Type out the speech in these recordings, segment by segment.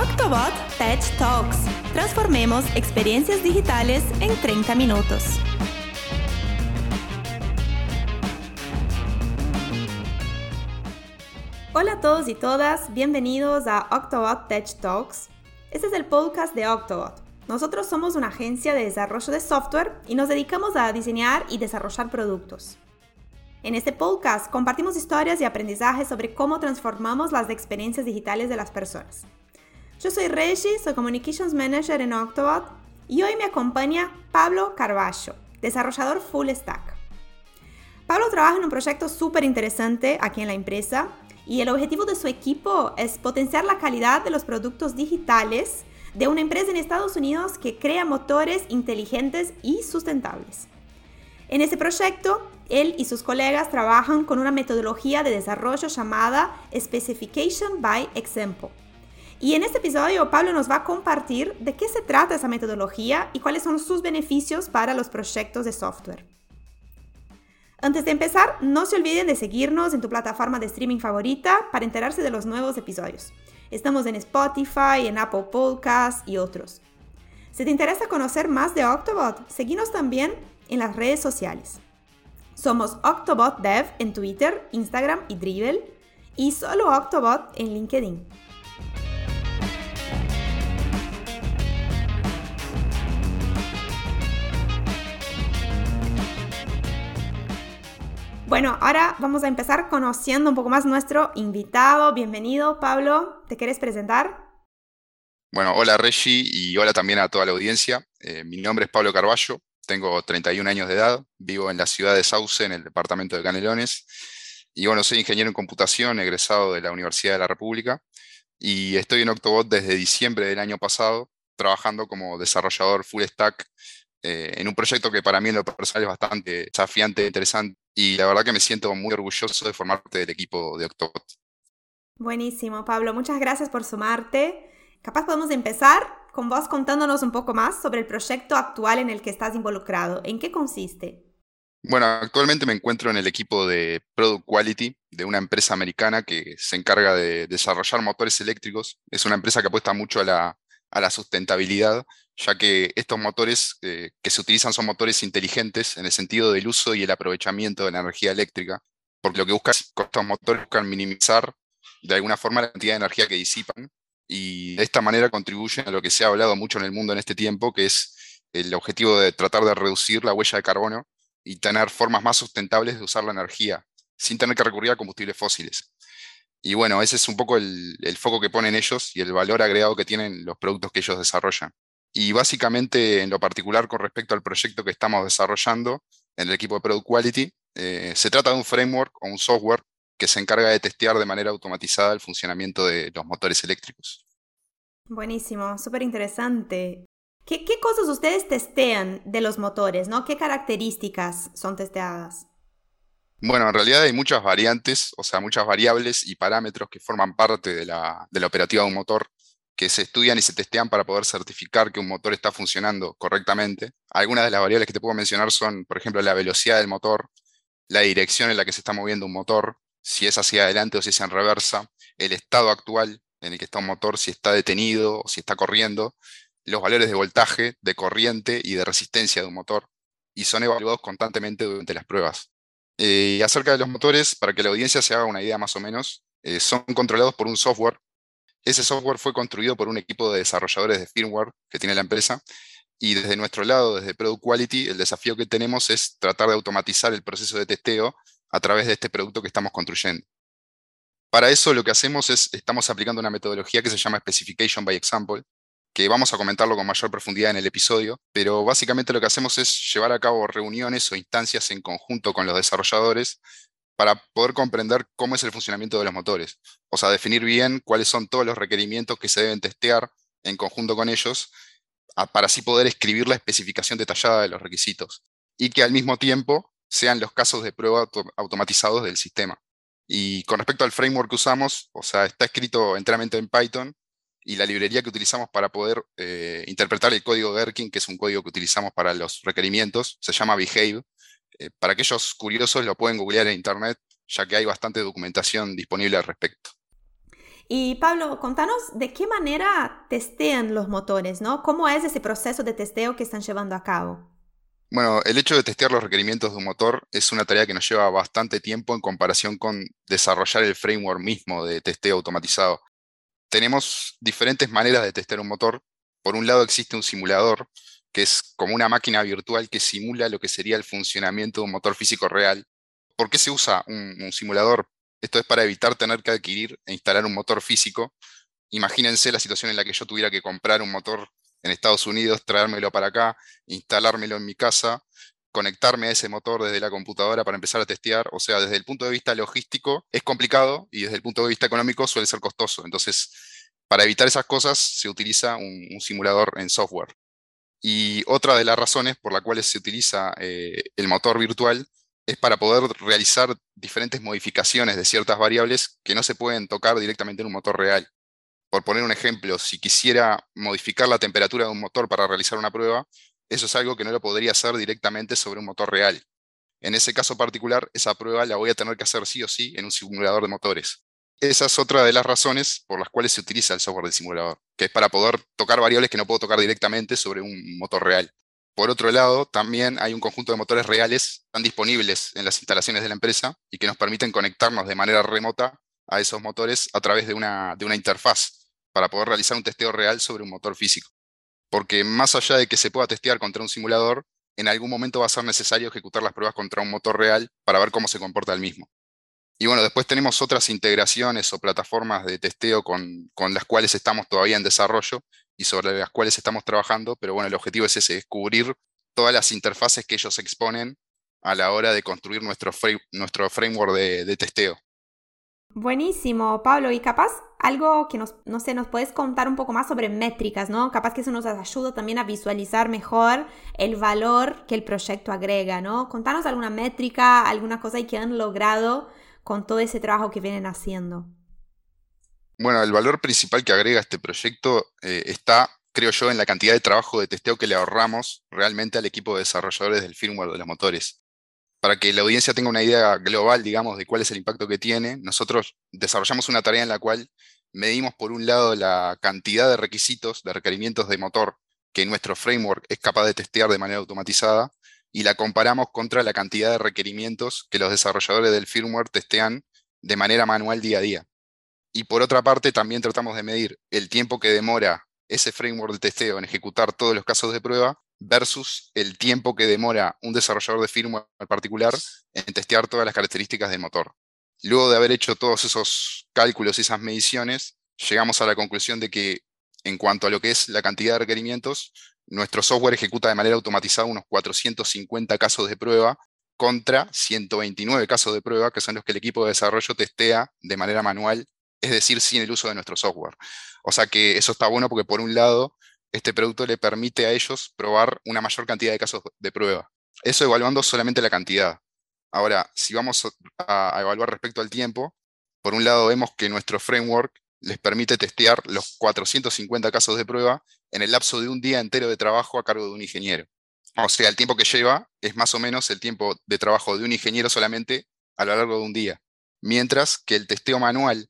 Octobot Tech Talks. Transformemos experiencias digitales en 30 minutos. Hola a todos y todas, bienvenidos a Octobot Tech Talks. Este es el podcast de Octobot. Nosotros somos una agencia de desarrollo de software y nos dedicamos a diseñar y desarrollar productos. En este podcast compartimos historias y aprendizajes sobre cómo transformamos las experiencias digitales de las personas. Yo soy Reggie, soy Communications Manager en Octobot y hoy me acompaña Pablo Carballo, desarrollador full stack. Pablo trabaja en un proyecto súper interesante aquí en la empresa y el objetivo de su equipo es potenciar la calidad de los productos digitales de una empresa en Estados Unidos que crea motores inteligentes y sustentables. En este proyecto, él y sus colegas trabajan con una metodología de desarrollo llamada Specification by Example. Y en este episodio Pablo nos va a compartir de qué se trata esa metodología y cuáles son sus beneficios para los proyectos de software. Antes de empezar, no se olviden de seguirnos en tu plataforma de streaming favorita para enterarse de los nuevos episodios. Estamos en Spotify, en Apple Podcasts y otros. Si te interesa conocer más de Octobot, seguinos también en las redes sociales. Somos Octobot Dev en Twitter, Instagram y Dribbble y solo Octobot en LinkedIn. Bueno, ahora vamos a empezar conociendo un poco más nuestro invitado. Bienvenido, Pablo. ¿Te quieres presentar? Bueno, hola Reggie y hola también a toda la audiencia. Eh, mi nombre es Pablo Carballo, tengo 31 años de edad, vivo en la ciudad de Sauce, en el departamento de Canelones. Y bueno, soy ingeniero en computación, egresado de la Universidad de la República. Y estoy en Octobot desde diciembre del año pasado, trabajando como desarrollador full stack eh, en un proyecto que para mí en lo personal es bastante desafiante e interesante. Y la verdad que me siento muy orgulloso de formar parte del equipo de Octobot. Buenísimo, Pablo. Muchas gracias por sumarte. Capaz podemos empezar con vos contándonos un poco más sobre el proyecto actual en el que estás involucrado. ¿En qué consiste? Bueno, actualmente me encuentro en el equipo de Product Quality de una empresa americana que se encarga de desarrollar motores eléctricos. Es una empresa que apuesta mucho a la, sustentabilidad, ya que estos motores eh, que se utilizan son motores inteligentes en el sentido del uso y el aprovechamiento de la energía eléctrica, porque lo que buscan estos motores buscan minimizar de alguna forma la cantidad de energía que disipan y de esta manera contribuyen a lo que se ha hablado mucho en el mundo en este tiempo, que es el objetivo de tratar de reducir la huella de carbono y tener formas más sustentables de usar la energía, sin tener que recurrir a combustibles fósiles. Y bueno, ese es un poco el, foco que ponen ellos y el valor agregado que tienen los productos que ellos desarrollan. Y básicamente, en lo particular con respecto al proyecto que estamos desarrollando en el equipo de Product Quality, eh, se trata de un framework o un software que se encarga de testear de manera automatizada el funcionamiento de los motores eléctricos. Buenísimo, súper interesante. ¿Qué, cosas ustedes testean de los motores? ¿no? ¿Qué características son testeadas? Bueno, en realidad hay muchas variantes, o sea, muchas variables y parámetros que forman parte de la, de la operativa de un motor que se estudian y se testean para poder certificar que un motor está funcionando correctamente. Algunas de las variables que te puedo mencionar son, por ejemplo, la velocidad del motor, la dirección en la que se está moviendo un motor, si es hacia adelante o si es en reversa, el estado actual en el que está un motor, si está detenido o si está corriendo, los valores de voltaje, de corriente y de resistencia de un motor, y son evaluados constantemente durante las pruebas. Eh, y acerca de los motores, para que la audiencia se haga una idea más o menos, eh, son controlados por un software. Ese software fue construido por un equipo de desarrolladores de firmware que tiene la empresa, y desde nuestro lado, desde Product Quality, el desafío que tenemos es tratar de automatizar el proceso de testeo a través de este producto que estamos construyendo. Para eso lo que hacemos es, estamos aplicando una metodología que se llama Specification by Example, que vamos a comentarlo con mayor profundidad en el episodio, pero básicamente lo que hacemos es llevar a cabo reuniones o instancias en conjunto con los desarrolladores para poder comprender cómo es el funcionamiento de los motores, o sea, definir bien cuáles son todos los requerimientos que se deben testear en conjunto con ellos, para así poder escribir la especificación detallada de los requisitos y que al mismo tiempo sean los casos de prueba automatizados del sistema. Y con respecto al framework que usamos, o sea, está escrito enteramente en Python y la librería que utilizamos para poder eh, interpretar el código Gherkin, que es un código que utilizamos para los requerimientos, se llama Behave. Eh, para aquellos curiosos lo pueden googlear en internet, ya que hay bastante documentación disponible al respecto. Y Pablo, contanos de qué manera testean los motores, ¿no? ¿Cómo es ese proceso de testeo que están llevando a cabo? Bueno, el hecho de testear los requerimientos de un motor es una tarea que nos lleva bastante tiempo en comparación con desarrollar el framework mismo de testeo automatizado. Tenemos diferentes maneras de testear un motor. Por un lado existe un simulador, que es como una máquina virtual que simula lo que sería el funcionamiento de un motor físico real. ¿Por qué se usa un, un simulador? Esto es para evitar tener que adquirir e instalar un motor físico. Imagínense la situación en la que yo tuviera que comprar un motor en Estados Unidos, traérmelo para acá, instalármelo en mi casa, conectarme a ese motor desde la computadora para empezar a testear. O sea, desde el punto de vista logístico es complicado y desde el punto de vista económico suele ser costoso. Entonces, para evitar esas cosas se utiliza un, simulador en software. Y otra de las razones por las cuales se utiliza eh, el motor virtual es para poder realizar diferentes modificaciones de ciertas variables que no se pueden tocar directamente en un motor real por poner un ejemplo, si quisiera modificar la temperatura de un motor para realizar una prueba, eso es algo que no lo podría hacer directamente sobre un motor real. En ese caso particular, esa prueba la voy a tener que hacer sí o sí en un simulador de motores. Esa es otra de las razones por las cuales se utiliza el software del simulador, que es para poder tocar variables que no puedo tocar directamente sobre un motor real. Por otro lado, también hay un conjunto de motores reales tan disponibles en las instalaciones de la empresa y que nos permiten conectarnos de manera remota a esos motores a través de una, de una interfaz para poder realizar un testeo real sobre un motor físico. Porque más allá de que se pueda testear contra un simulador, en algún momento va a ser necesario ejecutar las pruebas contra un motor real para ver cómo se comporta el mismo. Y bueno, después tenemos otras integraciones o plataformas de testeo con, las cuales estamos todavía en desarrollo y sobre las cuales estamos trabajando, pero bueno, el objetivo es ese, descubrir todas las interfaces que ellos exponen a la hora de construir nuestro, nuestro framework de testeo. Buenísimo, Pablo. Y capaz algo que nos, no sé, nos puedes contar un poco más sobre métricas, ¿no? Capaz que eso nos ayuda también a visualizar mejor el valor que el proyecto agrega, ¿no? Contanos alguna métrica, alguna cosa que han logrado con todo ese trabajo que vienen haciendo. Bueno, el valor principal que agrega este proyecto eh, está, creo yo, en la cantidad de trabajo de testeo que le ahorramos realmente al equipo de desarrolladores del firmware de los motores para que la audiencia tenga una idea global, digamos, de cuál es el impacto que tiene, nosotros desarrollamos una tarea en la cual medimos, por un lado, la cantidad de requisitos, de requerimientos de motor que nuestro framework es capaz de testear de manera automatizada, y la comparamos contra la cantidad de requerimientos que los desarrolladores del firmware testean de manera manual día a día. Y por otra parte, también tratamos de medir el tiempo que demora ese framework de testeo en ejecutar todos los casos de prueba versus el tiempo que demora un desarrollador de firmware particular en testear todas las características del motor. Luego de haber hecho todos esos cálculos y esas mediciones, llegamos a la conclusión de que en cuanto a lo que es la cantidad de requerimientos, nuestro software ejecuta de manera automatizada unos 450 casos de prueba contra 129 casos de prueba, que son los que el equipo de desarrollo testea de manera manual, es decir, sin el uso de nuestro software. O sea que eso está bueno porque por un lado este producto le permite a ellos probar una mayor cantidad de casos de prueba. Eso evaluando solamente la cantidad. Ahora, si vamos a, evaluar respecto al tiempo, por un lado vemos que nuestro framework les permite testear los 450 casos de prueba en el lapso de un día entero de trabajo a cargo de un ingeniero. O sea, el tiempo que lleva es más o menos el tiempo de trabajo de un ingeniero solamente a lo largo de un día. Mientras que el testeo manual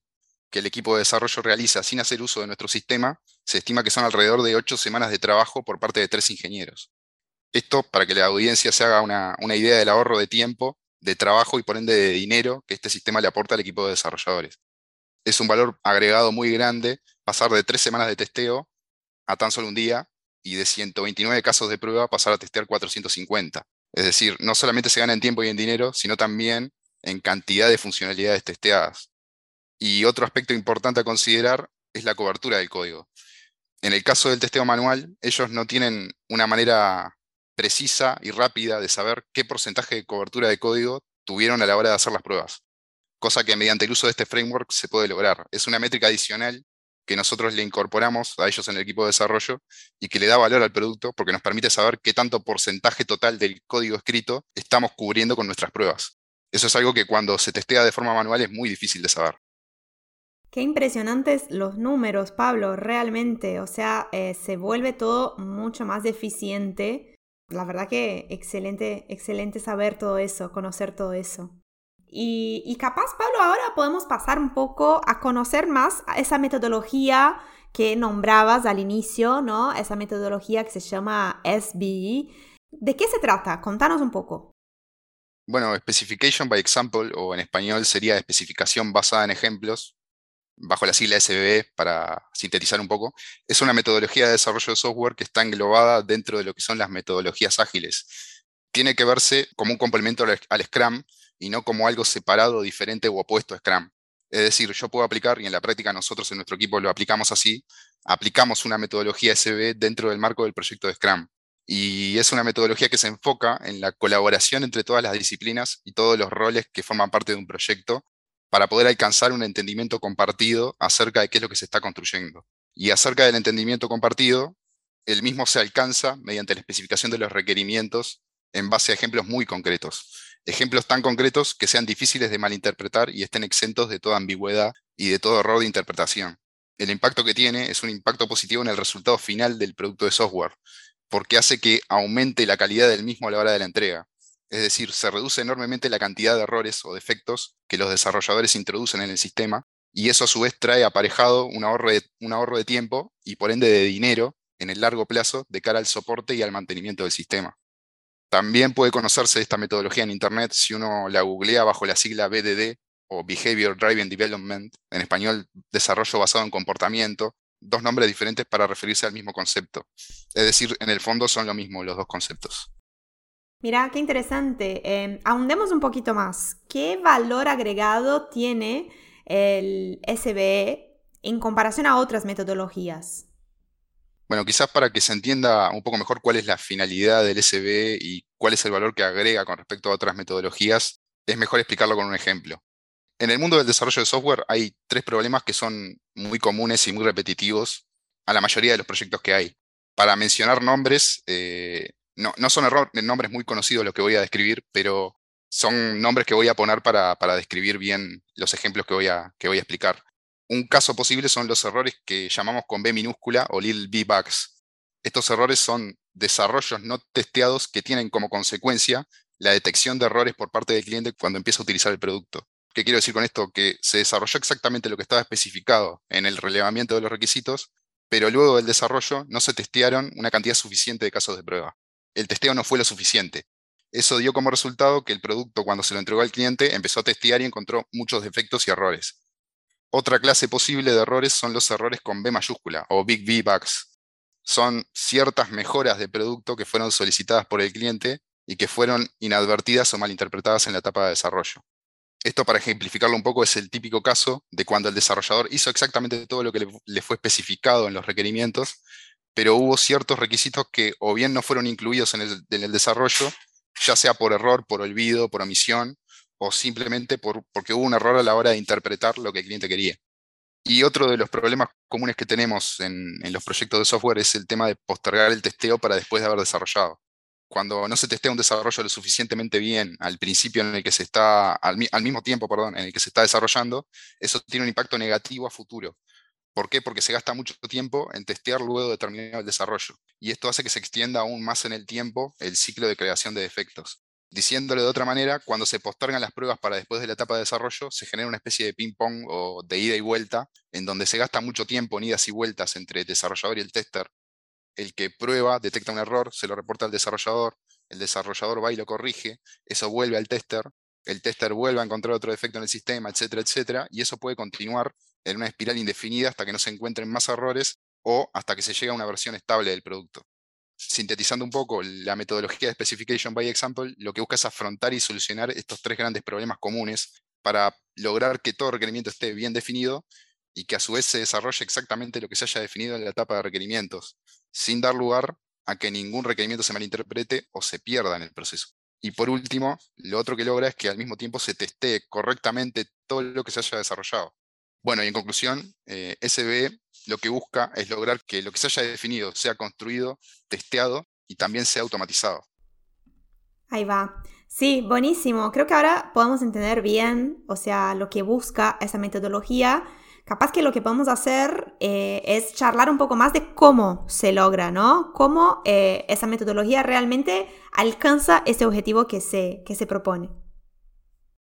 que el equipo de desarrollo realiza sin hacer uso de nuestro sistema, se estima que son alrededor de ocho semanas de trabajo por parte de tres ingenieros. Esto para que la audiencia se haga una, idea del ahorro de tiempo, de trabajo y por ende de dinero que este sistema le aporta al equipo de desarrolladores. Es un valor agregado muy grande pasar de tres semanas de testeo a tan solo un día y de 129 casos de prueba pasar a testear 450. Es decir, no solamente se gana en tiempo y en dinero, sino también en cantidad de funcionalidades testeadas. Y otro aspecto importante a considerar es la cobertura del código. En el caso del testeo manual, ellos no tienen una manera precisa y rápida de saber qué porcentaje de cobertura de código tuvieron a la hora de hacer las pruebas, cosa que mediante el uso de este framework se puede lograr. Es una métrica adicional que nosotros le incorporamos a ellos en el equipo de desarrollo y que le da valor al producto porque nos permite saber qué tanto porcentaje total del código escrito estamos cubriendo con nuestras pruebas. Eso es algo que cuando se testea de forma manual es muy difícil de saber. Qué impresionantes los números, Pablo, realmente. O sea, eh, se vuelve todo mucho más eficiente. La verdad que excelente, excelente saber todo eso, conocer todo eso. Y, y, capaz, Pablo, ahora podemos pasar un poco a conocer más a esa metodología que nombrabas al inicio, ¿no? Esa metodología que se llama SBE. ¿De qué se trata? Contanos un poco. Bueno, Specification by Example, o en español sería especificación basada en ejemplos, bajo la sigla SBE para sintetizar un poco, es una metodología de desarrollo de software que está englobada dentro de lo que son las metodologías ágiles. Tiene que verse como un complemento al Scrum y no como algo separado, diferente o opuesto a Scrum. Es decir, yo puedo aplicar, y en la práctica nosotros en nuestro equipo lo aplicamos así, aplicamos una metodología SB dentro del marco del proyecto de Scrum. Y es una metodología que se enfoca en la colaboración entre todas las disciplinas y todos los roles que forman parte de un proyecto para poder alcanzar un entendimiento compartido acerca de qué es lo que se está construyendo. Y acerca del entendimiento compartido, el mismo se alcanza mediante la especificación de los requerimientos en base a ejemplos muy concretos ejemplos tan concretos que sean difíciles de malinterpretar y estén exentos de toda ambigüedad y de todo error de interpretación. El impacto que tiene es un impacto positivo en el resultado final del producto de software, porque hace que aumente la calidad del mismo a la hora de la entrega. Es decir, se reduce enormemente la cantidad de errores o defectos que los desarrolladores introducen en el sistema, y eso a su vez trae aparejado un ahorro de, un ahorro de tiempo y por ende de dinero en el largo plazo de cara al soporte y al mantenimiento del sistema. También puede conocerse esta metodología en Internet si uno la googlea bajo la sigla BDD o Behavior Driven Development, en español desarrollo basado en comportamiento, dos nombres diferentes para referirse al mismo concepto. Es decir, en el fondo son lo mismo los dos conceptos. Mira, qué interesante. Eh, ahondemos un poquito más. ¿Qué valor agregado tiene el SBE en comparación a otras metodologías? Bueno, quizás para que se entienda un poco mejor cuál es la finalidad del SB y cuál es el valor que agrega con respecto a otras metodologías, es mejor explicarlo con un ejemplo. En el mundo del desarrollo de software hay tres problemas que son muy comunes y muy repetitivos a la mayoría de los proyectos que hay. Para mencionar nombres, eh, no, son nombres muy conocidos los que voy a describir, pero son nombres que voy a poner para, describir bien los ejemplos que voy a, que voy a explicar. Un caso posible son los errores que llamamos con B minúscula o little b bugs. Estos errores son desarrollos no testeados que tienen como consecuencia la detección de errores por parte del cliente cuando empieza a utilizar el producto. ¿Qué quiero decir con esto? Que se desarrolló exactamente lo que estaba especificado en el relevamiento de los requisitos, pero luego del desarrollo no se testearon una cantidad suficiente de casos de prueba. El testeo no fue lo suficiente. Eso dio como resultado que el producto, cuando se lo entregó al cliente, empezó a testear y encontró muchos defectos y errores. Otra clase posible de errores son los errores con B mayúscula o Big V bugs. Son ciertas mejoras de producto que fueron solicitadas por el cliente y que fueron inadvertidas o malinterpretadas en la etapa de desarrollo. Esto, para ejemplificarlo un poco, es el típico caso de cuando el desarrollador hizo exactamente todo lo que le, fue especificado en los requerimientos, pero hubo ciertos requisitos que o bien no fueron incluidos en el desarrollo, ya sea por error, por olvido, por omisión, o simplemente por, porque hubo un error a la hora de interpretar lo que el cliente quería. Y otro de los problemas comunes que tenemos en, los proyectos de software es el tema de postergar el testeo para después de haber desarrollado. Cuando no se testea un desarrollo lo suficientemente bien al principio en el que se está, al, mismo tiempo, perdón, en el que se está desarrollando, eso tiene un impacto negativo a futuro. ¿Por qué? Porque se gasta mucho tiempo en testear luego de terminar el desarrollo. Y esto hace que se extienda aún más en el tiempo el ciclo de creación de defectos. Diciéndolo de otra manera, cuando se postergan las pruebas para después de la etapa de desarrollo, se genera una especie de ping-pong o de ida y vuelta, en donde se gasta mucho tiempo en idas y vueltas entre el desarrollador y el tester. El que prueba detecta un error, se lo reporta al desarrollador, el desarrollador va y lo corrige, eso vuelve al tester, el tester vuelve a encontrar otro defecto en el sistema, etcétera, etcétera, y eso puede continuar en una espiral indefinida hasta que no se encuentren más errores o hasta que se llegue a una versión estable del producto sintetizando un poco la metodología de Specification by Example, lo que busca es afrontar y solucionar estos tres grandes problemas comunes para lograr que todo requerimiento esté bien definido y que a su vez se desarrolle exactamente lo que se haya definido en la etapa de requerimientos, sin dar lugar a que ningún requerimiento se malinterprete o se pierda en el proceso. Y por último, lo otro que logra es que al mismo tiempo se testee correctamente todo lo que se haya desarrollado. Bueno, y en conclusión, eh, SBE lo que busca es lograr que lo que se haya definido sea construido, testeado y también sea automatizado. Ahí va. Sí, buenísimo. Creo que ahora podemos entender bien, o sea, lo que busca esa metodología. Capaz que lo que podemos hacer eh, es charlar un poco más de cómo se logra, ¿no? Cómo eh, esa metodología realmente alcanza ese objetivo que se, que se propone.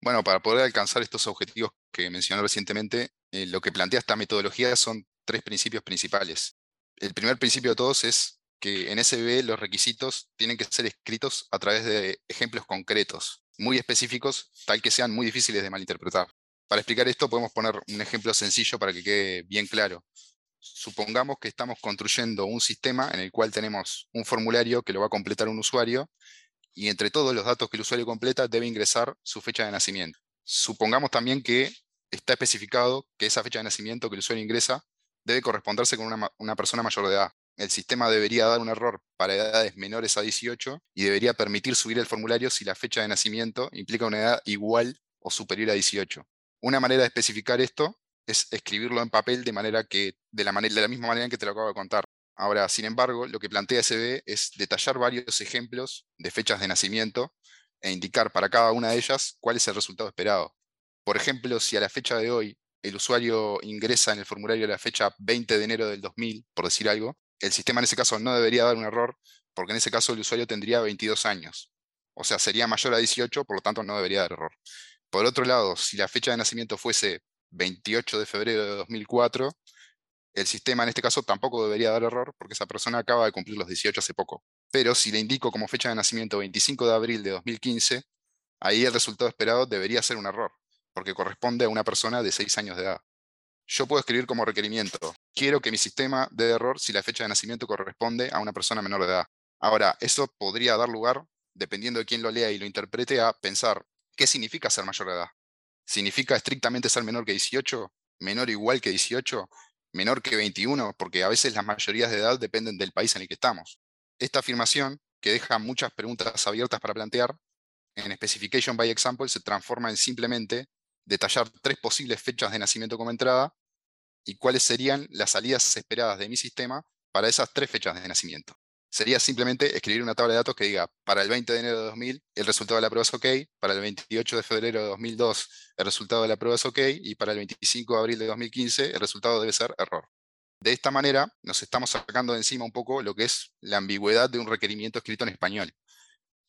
Bueno, para poder alcanzar estos objetivos que mencioné recientemente, eh, lo que plantea esta metodología son tres principios principales. El primer principio de todos es que en SBB los requisitos tienen que ser escritos a través de ejemplos concretos, muy específicos, tal que sean muy difíciles de malinterpretar. Para explicar esto podemos poner un ejemplo sencillo para que quede bien claro. Supongamos que estamos construyendo un sistema en el cual tenemos un formulario que lo va a completar un usuario y entre todos los datos que el usuario completa debe ingresar su fecha de nacimiento. Supongamos también que está especificado que esa fecha de nacimiento que el usuario ingresa debe corresponderse con una, persona mayor de edad. El sistema debería dar un error para edades menores a 18 y debería permitir subir el formulario si la fecha de nacimiento implica una edad igual o superior a 18. Una manera de especificar esto es escribirlo en papel de manera que, de la, de la misma manera en que te lo acabo de contar. Ahora, sin embargo, lo que plantea SB es detallar varios ejemplos de fechas de nacimiento e indicar para cada una de ellas cuál es el resultado esperado. Por ejemplo, si a la fecha de hoy el usuario ingresa en el formulario la fecha 20 de enero del 2000, por decir algo, el sistema en ese caso no debería dar un error, porque en ese caso el usuario tendría 22 años. O sea, sería mayor a 18, por lo tanto no debería dar error. Por otro lado, si la fecha de nacimiento fuese 28 de febrero de 2004, el sistema en este caso tampoco debería dar error porque esa persona acaba de cumplir los 18 hace poco. Pero si le indico como fecha de nacimiento 25 de abril de 2015, ahí el resultado esperado debería ser un error, porque corresponde a una persona de 6 años de edad. Yo puedo escribir como requerimiento, quiero que mi sistema dé error si la fecha de nacimiento corresponde a una persona menor de edad. Ahora, eso podría dar lugar, dependiendo de quién lo lea y lo interprete, a pensar, ¿qué significa ser mayor de edad? ¿Significa estrictamente ser menor que 18? ¿Menor igual que 18? menor que 21, porque a veces las mayorías de edad dependen del país en el que estamos. Esta afirmación, que deja muchas preguntas abiertas para plantear, en Specification by Example se transforma en simplemente detallar tres posibles fechas de nacimiento como entrada y cuáles serían las salidas esperadas de mi sistema para esas tres fechas de nacimiento sería simplemente escribir una tabla de datos que diga, para el 20 de enero de 2000 el resultado de la prueba es OK, para el 28 de febrero de 2002 el resultado de la prueba es OK y para el 25 de abril de 2015 el resultado debe ser error. De esta manera nos estamos sacando de encima un poco lo que es la ambigüedad de un requerimiento escrito en español.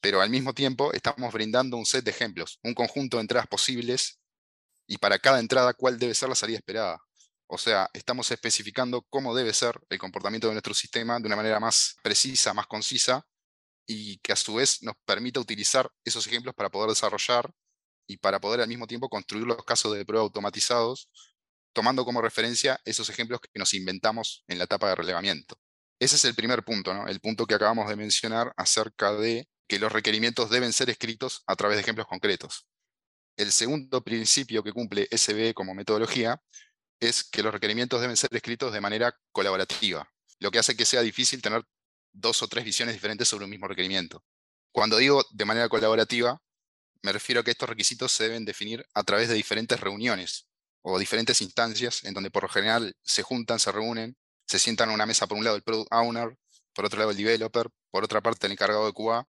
Pero al mismo tiempo estamos brindando un set de ejemplos, un conjunto de entradas posibles y para cada entrada cuál debe ser la salida esperada. O sea, estamos especificando cómo debe ser el comportamiento de nuestro sistema de una manera más precisa, más concisa, y que a su vez nos permita utilizar esos ejemplos para poder desarrollar y para poder al mismo tiempo construir los casos de prueba automatizados, tomando como referencia esos ejemplos que nos inventamos en la etapa de relevamiento. Ese es el primer punto, ¿no? el punto que acabamos de mencionar acerca de que los requerimientos deben ser escritos a través de ejemplos concretos. El segundo principio que cumple SBE como metodología es que los requerimientos deben ser escritos de manera colaborativa, lo que hace que sea difícil tener dos o tres visiones diferentes sobre un mismo requerimiento. Cuando digo de manera colaborativa, me refiero a que estos requisitos se deben definir a través de diferentes reuniones o diferentes instancias en donde por lo general se juntan, se reúnen, se sientan a una mesa por un lado el product owner, por otro lado el developer, por otra parte el encargado de QA,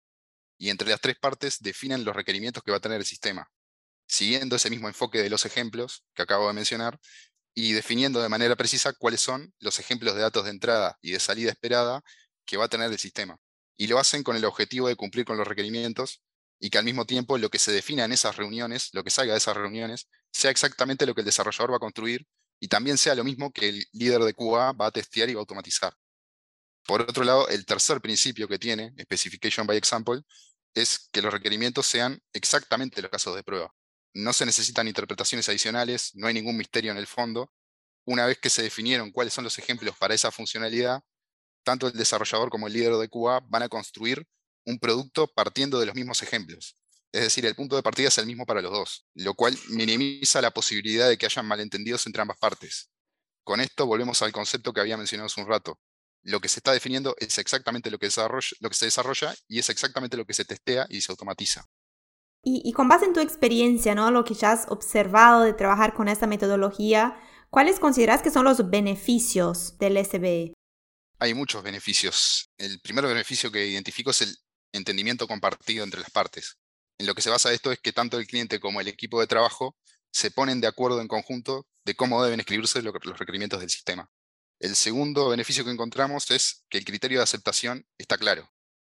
y entre las tres partes definen los requerimientos que va a tener el sistema. Siguiendo ese mismo enfoque de los ejemplos que acabo de mencionar, y definiendo de manera precisa cuáles son los ejemplos de datos de entrada y de salida esperada que va a tener el sistema. Y lo hacen con el objetivo de cumplir con los requerimientos y que al mismo tiempo lo que se defina en esas reuniones, lo que salga de esas reuniones, sea exactamente lo que el desarrollador va a construir y también sea lo mismo que el líder de QA va a testear y va a automatizar. Por otro lado, el tercer principio que tiene, Specification by Example, es que los requerimientos sean exactamente los casos de prueba no se necesitan interpretaciones adicionales, no hay ningún misterio en el fondo. Una vez que se definieron cuáles son los ejemplos para esa funcionalidad, tanto el desarrollador como el líder de QA van a construir un producto partiendo de los mismos ejemplos. Es decir, el punto de partida es el mismo para los dos, lo cual minimiza la posibilidad de que hayan malentendidos entre ambas partes. Con esto volvemos al concepto que había mencionado hace un rato. Lo que se está definiendo es exactamente lo que, lo que se desarrolla y es exactamente lo que se testea y se automatiza. Y, con base en tu experiencia, ¿no? Lo que ya has observado de trabajar con esta metodología, ¿cuáles consideras que son los beneficios del SBE? Hay muchos beneficios. El primer beneficio que identifico es el entendimiento compartido entre las partes. En lo que se basa esto es que tanto el cliente como el equipo de trabajo se ponen de acuerdo en conjunto de cómo deben escribirse los requerimientos del sistema. El segundo beneficio que encontramos es que el criterio de aceptación está claro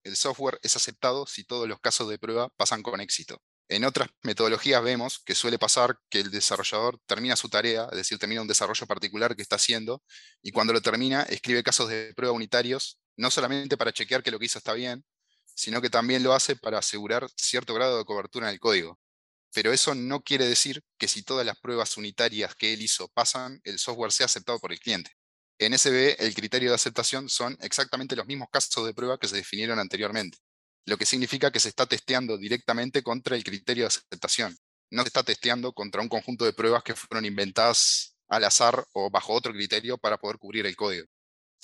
el software es aceptado si todos los casos de prueba pasan con éxito. En otras metodologías vemos que suele pasar que el desarrollador termina su tarea, es decir, termina un desarrollo particular que está haciendo, y cuando lo termina, escribe casos de prueba unitarios, no solamente para chequear que lo que hizo está bien, sino que también lo hace para asegurar cierto grado de cobertura en el código. Pero eso no quiere decir que si todas las pruebas unitarias que él hizo pasan, el software sea aceptado por el cliente. En SBE el criterio de aceptación son exactamente los mismos casos de prueba que se definieron anteriormente lo que significa que se está testeando directamente contra el criterio de aceptación. No se está testeando contra un conjunto de pruebas que fueron inventadas al azar o bajo otro criterio para poder cubrir el código.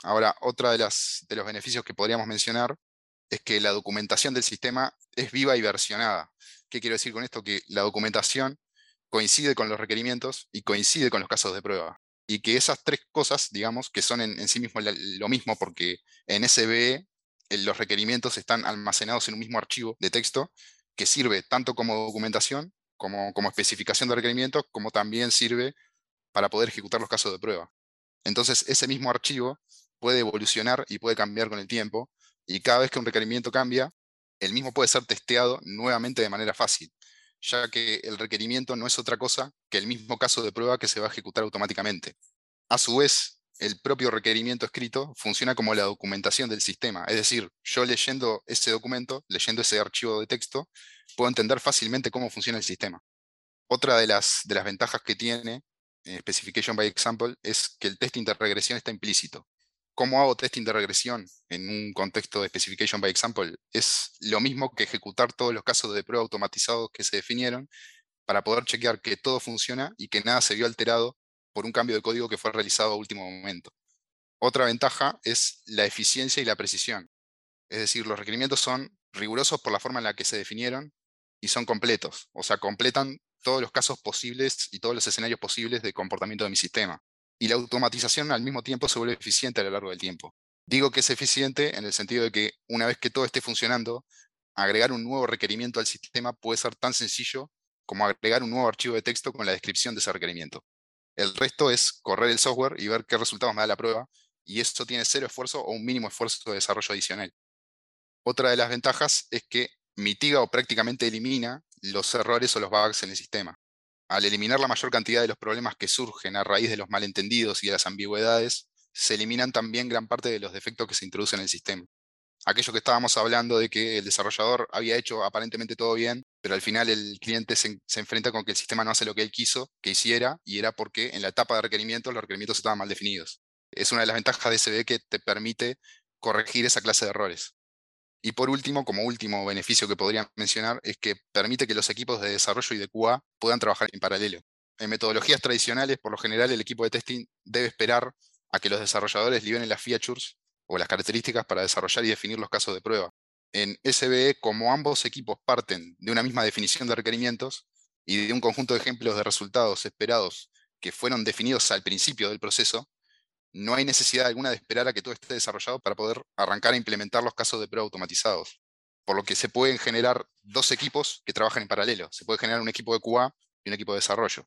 Ahora, otra de, las, de los beneficios que podríamos mencionar es que la documentación del sistema es viva y versionada. ¿Qué quiero decir con esto? Que la documentación coincide con los requerimientos y coincide con los casos de prueba. Y que esas tres cosas, digamos, que son en, sí mismo lo mismo, porque en SBE los requerimientos están almacenados en un mismo archivo de texto que sirve tanto como documentación, como, como especificación de requerimientos, como también sirve para poder ejecutar los casos de prueba. Entonces, ese mismo archivo puede evolucionar y puede cambiar con el tiempo, y cada vez que un requerimiento cambia, el mismo puede ser testeado nuevamente de manera fácil, ya que el requerimiento no es otra cosa que el mismo caso de prueba que se va a ejecutar automáticamente. A su vez, el propio requerimiento escrito funciona como la documentación del sistema. Es decir, yo leyendo ese documento, leyendo ese archivo de texto, puedo entender fácilmente cómo funciona el sistema. Otra de las, de las ventajas que tiene eh, Specification by Example es que el testing de regresión está implícito. ¿Cómo hago testing de regresión en un contexto de Specification by Example? Es lo mismo que ejecutar todos los casos de prueba automatizados que se definieron para poder chequear que todo funciona y que nada se vio alterado por un cambio de código que fue realizado a último momento. Otra ventaja es la eficiencia y la precisión. Es decir, los requerimientos son rigurosos por la forma en la que se definieron y son completos. O sea, completan todos los casos posibles y todos los escenarios posibles de comportamiento de mi sistema. Y la automatización al mismo tiempo se vuelve eficiente a lo largo del tiempo. Digo que es eficiente en el sentido de que una vez que todo esté funcionando, agregar un nuevo requerimiento al sistema puede ser tan sencillo como agregar un nuevo archivo de texto con la descripción de ese requerimiento. El resto es correr el software y ver qué resultados me da la prueba, y esto tiene cero esfuerzo o un mínimo esfuerzo de desarrollo adicional. Otra de las ventajas es que mitiga o prácticamente elimina los errores o los bugs en el sistema. Al eliminar la mayor cantidad de los problemas que surgen a raíz de los malentendidos y de las ambigüedades, se eliminan también gran parte de los defectos que se introducen en el sistema aquello que estábamos hablando de que el desarrollador había hecho aparentemente todo bien, pero al final el cliente se, enfrenta con que el sistema no hace lo que él quiso que hiciera y era porque en la etapa de requerimientos los requerimientos estaban mal definidos. Es una de las ventajas de SB que te permite corregir esa clase de errores. Y por último, como último beneficio que podría mencionar, es que permite que los equipos de desarrollo y de QA puedan trabajar en paralelo. En metodologías tradicionales, por lo general, el equipo de testing debe esperar a que los desarrolladores liberen las features o las características para desarrollar y definir los casos de prueba. En SBE, como ambos equipos parten de una misma definición de requerimientos y de un conjunto de ejemplos de resultados esperados que fueron definidos al principio del proceso, no hay necesidad alguna de esperar a que todo esté desarrollado para poder arrancar a implementar los casos de prueba automatizados. Por lo que se pueden generar dos equipos que trabajan en paralelo. Se puede generar un equipo de QA y un equipo de desarrollo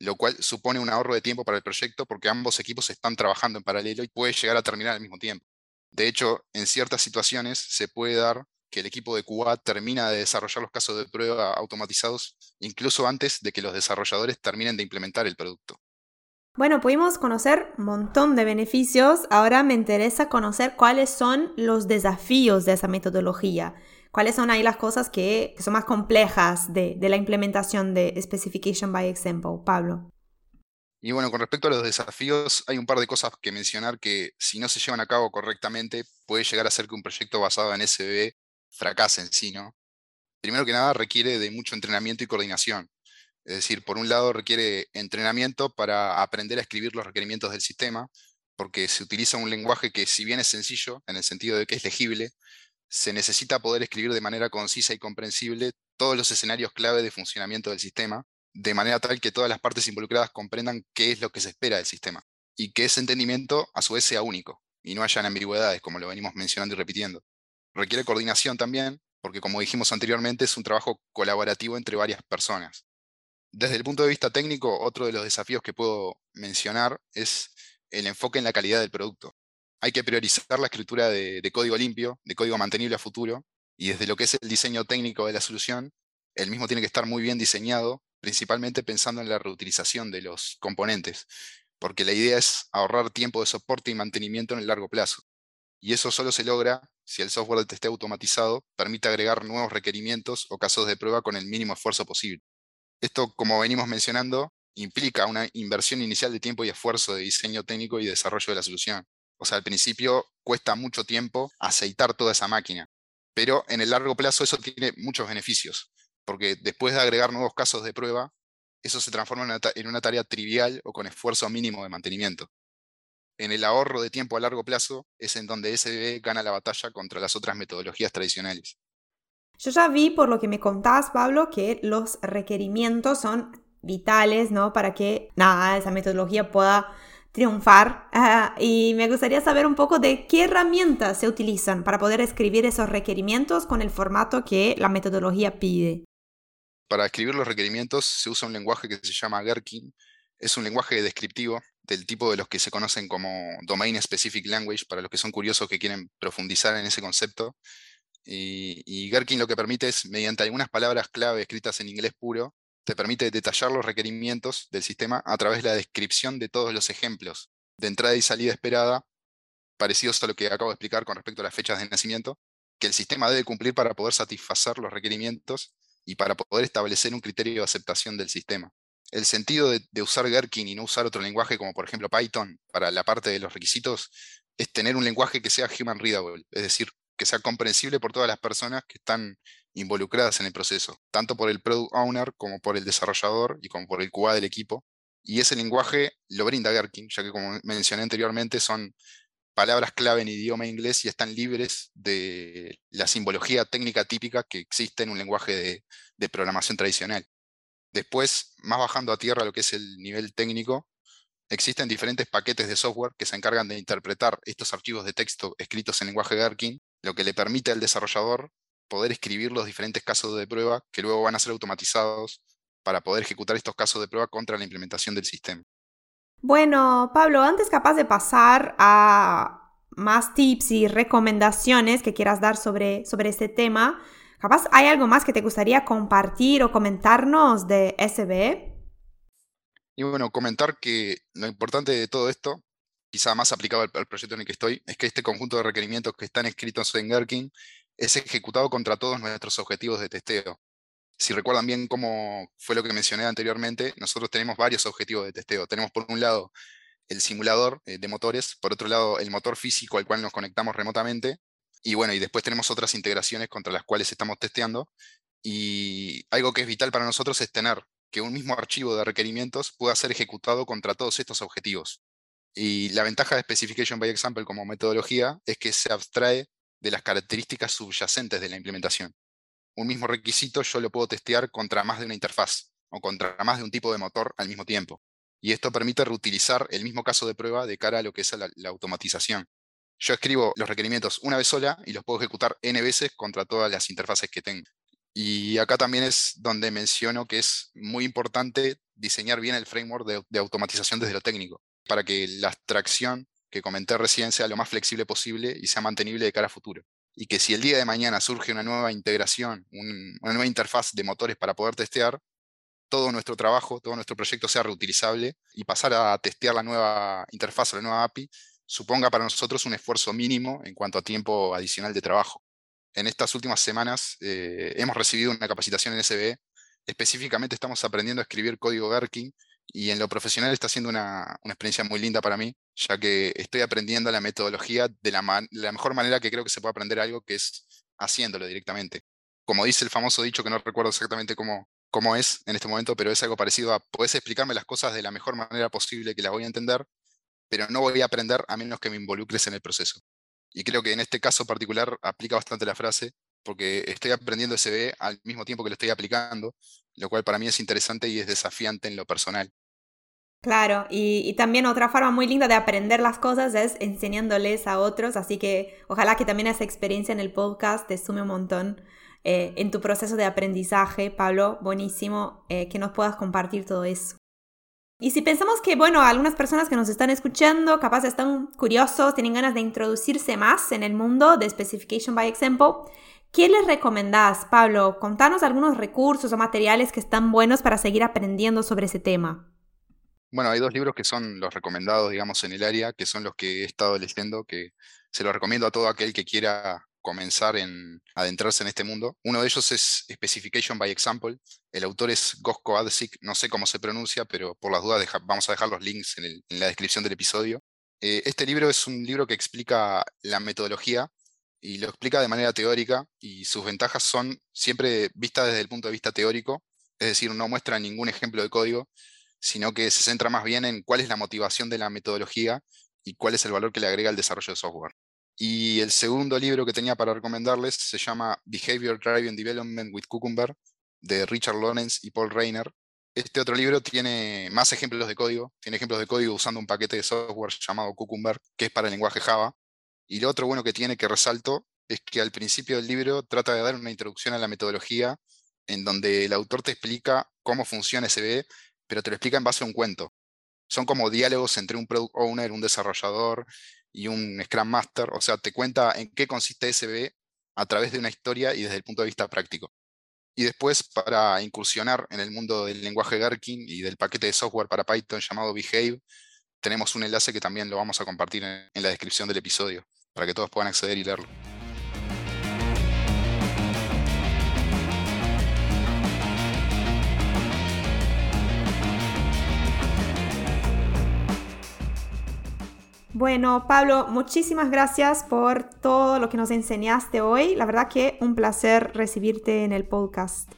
lo cual supone un ahorro de tiempo para el proyecto porque ambos equipos están trabajando en paralelo y puede llegar a terminar al mismo tiempo. De hecho, en ciertas situaciones se puede dar que el equipo de QA termina de desarrollar los casos de prueba automatizados incluso antes de que los desarrolladores terminen de implementar el producto. Bueno, pudimos conocer un montón de beneficios. Ahora me interesa conocer cuáles son los desafíos de esa metodología. ¿Cuáles son ahí las cosas que, son más complejas de, la implementación de Specification by Example, Pablo? Y bueno, con respecto a los desafíos, hay un par de cosas que mencionar que si no se llevan a cabo correctamente, puede llegar a ser que un proyecto basado en SB fracase en sí, ¿no? Primero que nada, requiere de mucho entrenamiento y coordinación. Es decir, por un lado requiere entrenamiento para aprender a escribir los requerimientos del sistema, porque se utiliza un lenguaje que si bien es sencillo, en el sentido de que es legible, se necesita poder escribir de manera concisa y comprensible todos los escenarios clave de funcionamiento del sistema, de manera tal que todas las partes involucradas comprendan qué es lo que se espera del sistema, y que ese entendimiento a su vez sea único, y no hayan ambigüedades, como lo venimos mencionando y repitiendo. Requiere coordinación también, porque como dijimos anteriormente, es un trabajo colaborativo entre varias personas. Desde el punto de vista técnico, otro de los desafíos que puedo mencionar es el enfoque en la calidad del producto hay que priorizar la escritura de, código limpio, de código mantenible a futuro, y desde lo que es el diseño técnico de la solución, el mismo tiene que estar muy bien diseñado, principalmente pensando en la reutilización de los componentes, porque la idea es ahorrar tiempo de soporte y mantenimiento en el largo plazo. Y eso solo se logra si el software de testeo automatizado permite agregar nuevos requerimientos o casos de prueba con el mínimo esfuerzo posible. Esto, como venimos mencionando, implica una inversión inicial de tiempo y esfuerzo de diseño técnico y desarrollo de la solución. O sea, al principio cuesta mucho tiempo aceitar toda esa máquina, pero en el largo plazo eso tiene muchos beneficios, porque después de agregar nuevos casos de prueba, eso se transforma en una, tarea trivial o con esfuerzo mínimo de mantenimiento. En el ahorro de tiempo a largo plazo es en donde SB gana la batalla contra las otras metodologías tradicionales. Yo ya vi por lo que me contás, Pablo, que los requerimientos son vitales, ¿no? Para que, nada, esa metodología pueda triunfar. Ah, y me gustaría saber un poco de qué herramientas se utilizan para poder escribir esos requerimientos con el formato que la metodología pide. Para escribir los requerimientos se usa un lenguaje que se llama Gherkin. Es un lenguaje descriptivo del tipo de los que se conocen como Domain Specific Language, para los que son curiosos que quieren profundizar en ese concepto. Y, y Gherkin lo que permite es, mediante algunas palabras clave escritas en inglés puro, te permite detallar los requerimientos del sistema a través de la descripción de todos los ejemplos de entrada y salida esperada, parecidos a lo que acabo de explicar con respecto a las fechas de nacimiento, que el sistema debe cumplir para poder satisfacer los requerimientos y para poder establecer un criterio de aceptación del sistema. El sentido de, usar Gherkin y no usar otro lenguaje como por ejemplo Python para la parte de los requisitos es tener un lenguaje que sea human readable, es decir, que sea comprensible por todas las personas que están involucradas en el proceso, tanto por el product owner como por el desarrollador y como por el QA del equipo. Y ese lenguaje lo brinda Gherkin, ya que como mencioné anteriormente son palabras clave en idioma inglés y están libres de la simbología técnica típica que existe en un lenguaje de, de programación tradicional. Después, más bajando a tierra lo que es el nivel técnico, existen diferentes paquetes de software que se encargan de interpretar estos archivos de texto escritos en lenguaje Gherkin lo que le permite al desarrollador poder escribir los diferentes casos de prueba que luego van a ser automatizados para poder ejecutar estos casos de prueba contra la implementación del sistema. Bueno, Pablo, antes capaz de pasar a más tips y recomendaciones que quieras dar sobre, sobre este tema, capaz hay algo más que te gustaría compartir o comentarnos de SB. Y bueno, comentar que lo importante de todo esto quizá más aplicado al, proyecto en el que estoy, es que este conjunto de requerimientos que están escritos en Gherkin es ejecutado contra todos nuestros objetivos de testeo. Si recuerdan bien cómo fue lo que mencioné anteriormente, nosotros tenemos varios objetivos de testeo. Tenemos por un lado el simulador eh, de motores, por otro lado el motor físico al cual nos conectamos remotamente, y bueno, y después tenemos otras integraciones contra las cuales estamos testeando. Y algo que es vital para nosotros es tener que un mismo archivo de requerimientos pueda ser ejecutado contra todos estos objetivos. Y la ventaja de Specification by Example como metodología es que se abstrae de las características subyacentes de la implementación. Un mismo requisito yo lo puedo testear contra más de una interfaz o contra más de un tipo de motor al mismo tiempo. Y esto permite reutilizar el mismo caso de prueba de cara a lo que es la, automatización. Yo escribo los requerimientos una vez sola y los puedo ejecutar n veces contra todas las interfaces que tengo. Y acá también es donde menciono que es muy importante diseñar bien el framework de automatización desde lo técnico para que la abstracción que comenté recién sea lo más flexible posible y sea mantenible de cara a futuro. Y que si el día de mañana surge una nueva integración, una nueva interfaz de motores para poder testear, todo nuestro trabajo, todo nuestro proyecto sea reutilizable y pasar a testear la nueva interfaz o la nueva API suponga para nosotros un esfuerzo mínimo en cuanto a tiempo adicional de trabajo. En estas últimas semanas eh, hemos recibido una capacitación en SBE. Específicamente estamos aprendiendo a escribir código Gherkin y en lo profesional está siendo una, experiencia muy linda para mí, ya que estoy aprendiendo la metodología de la, mejor manera que creo que se puede aprender algo, que es haciéndolo directamente. Como dice el famoso dicho, que no recuerdo exactamente cómo, cómo es en este momento, pero es algo parecido a, puedes explicarme las cosas de la mejor manera posible que las voy a entender, pero no voy a aprender a menos que me involucres en el proceso. Y creo que en este caso particular aplica bastante la frase, porque estoy aprendiendo SB al mismo tiempo que lo estoy aplicando, lo cual para mí es interesante y es desafiante en lo personal. Claro, y, también otra forma muy linda de aprender las cosas es enseñándoles a otros, así que ojalá que también esa experiencia en el podcast te sume un montón eh, en tu proceso de aprendizaje, Pablo, buenísimo eh, que nos puedas compartir todo eso. Y si pensamos que, bueno, algunas personas que nos están escuchando capaz están curiosos, tienen ganas de introducirse más en el mundo de Specification by Example, ¿Qué les recomendás, Pablo? Contanos algunos recursos o materiales que están buenos para seguir aprendiendo sobre ese tema. Bueno, hay dos libros que son los recomendados, digamos, en el área, que son los que he estado leyendo, que se los recomiendo a todo aquel que quiera comenzar en adentrarse en este mundo. Uno de ellos es Specification by Example. El autor es Gosko Adsik, no sé cómo se pronuncia, pero por las dudas vamos a dejar los links en, la descripción del episodio. Eh, este libro es un libro que explica la metodología y lo explica de manera teórica y sus ventajas son siempre vistas desde el punto de vista teórico, es decir, no muestra ningún ejemplo de código, sino que se centra más bien en cuál es la motivación de la metodología y cuál es el valor que le agrega al desarrollo de software. Y el segundo libro que tenía para recomendarles se llama Behavior Driving Development with Cucumber, de Richard Lawrence y Paul Reiner. Este otro libro tiene más ejemplos de código, tiene ejemplos de código usando un paquete de software llamado Cucumber, que es para el lenguaje Java, y lo otro bueno que tiene que resalto es que al principio del libro trata de dar una introducción a la metodología en donde el autor te explica cómo funciona SB, pero te lo explica en base a un cuento. Son como diálogos entre un product owner, un desarrollador y un Scrum Master, o sea, te cuenta en qué consiste SB a través de una historia y desde el punto de vista práctico. Y después, para incursionar en el mundo del lenguaje Gherkin y del paquete de software para Python llamado Behave, tenemos un enlace que también lo vamos a compartir en la descripción del episodio para que todos puedan acceder y leerlo. Bueno, Pablo, muchísimas gracias por todo lo que nos enseñaste hoy. La verdad que un placer recibirte en el podcast.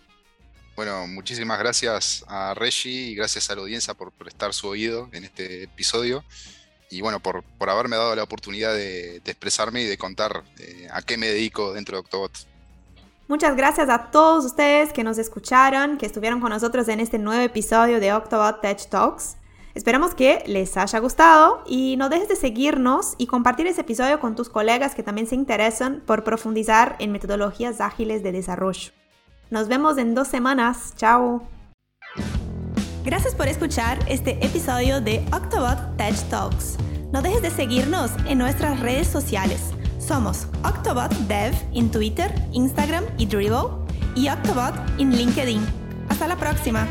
Bueno, muchísimas gracias a Reggie y gracias a la audiencia por prestar su oído en este episodio y bueno, por, haberme dado la oportunidad de, expresarme y de contar eh, a qué me dedico dentro de Octobot. Muchas gracias a todos ustedes que nos escucharon, que estuvieron con nosotros en este nuevo episodio de Octobot Tech Talks. Esperamos que les haya gustado y no dejes de seguirnos y compartir ese episodio con tus colegas que también se interesan por profundizar en metodologías ágiles de desarrollo. Nos vemos en dos semanas. Chao. Gracias por escuchar este episodio de Octobot Tech Talks. No dejes de seguirnos en nuestras redes sociales. Somos Octobot Dev en Twitter, Instagram y Dribble y Octobot en LinkedIn. Hasta la próxima.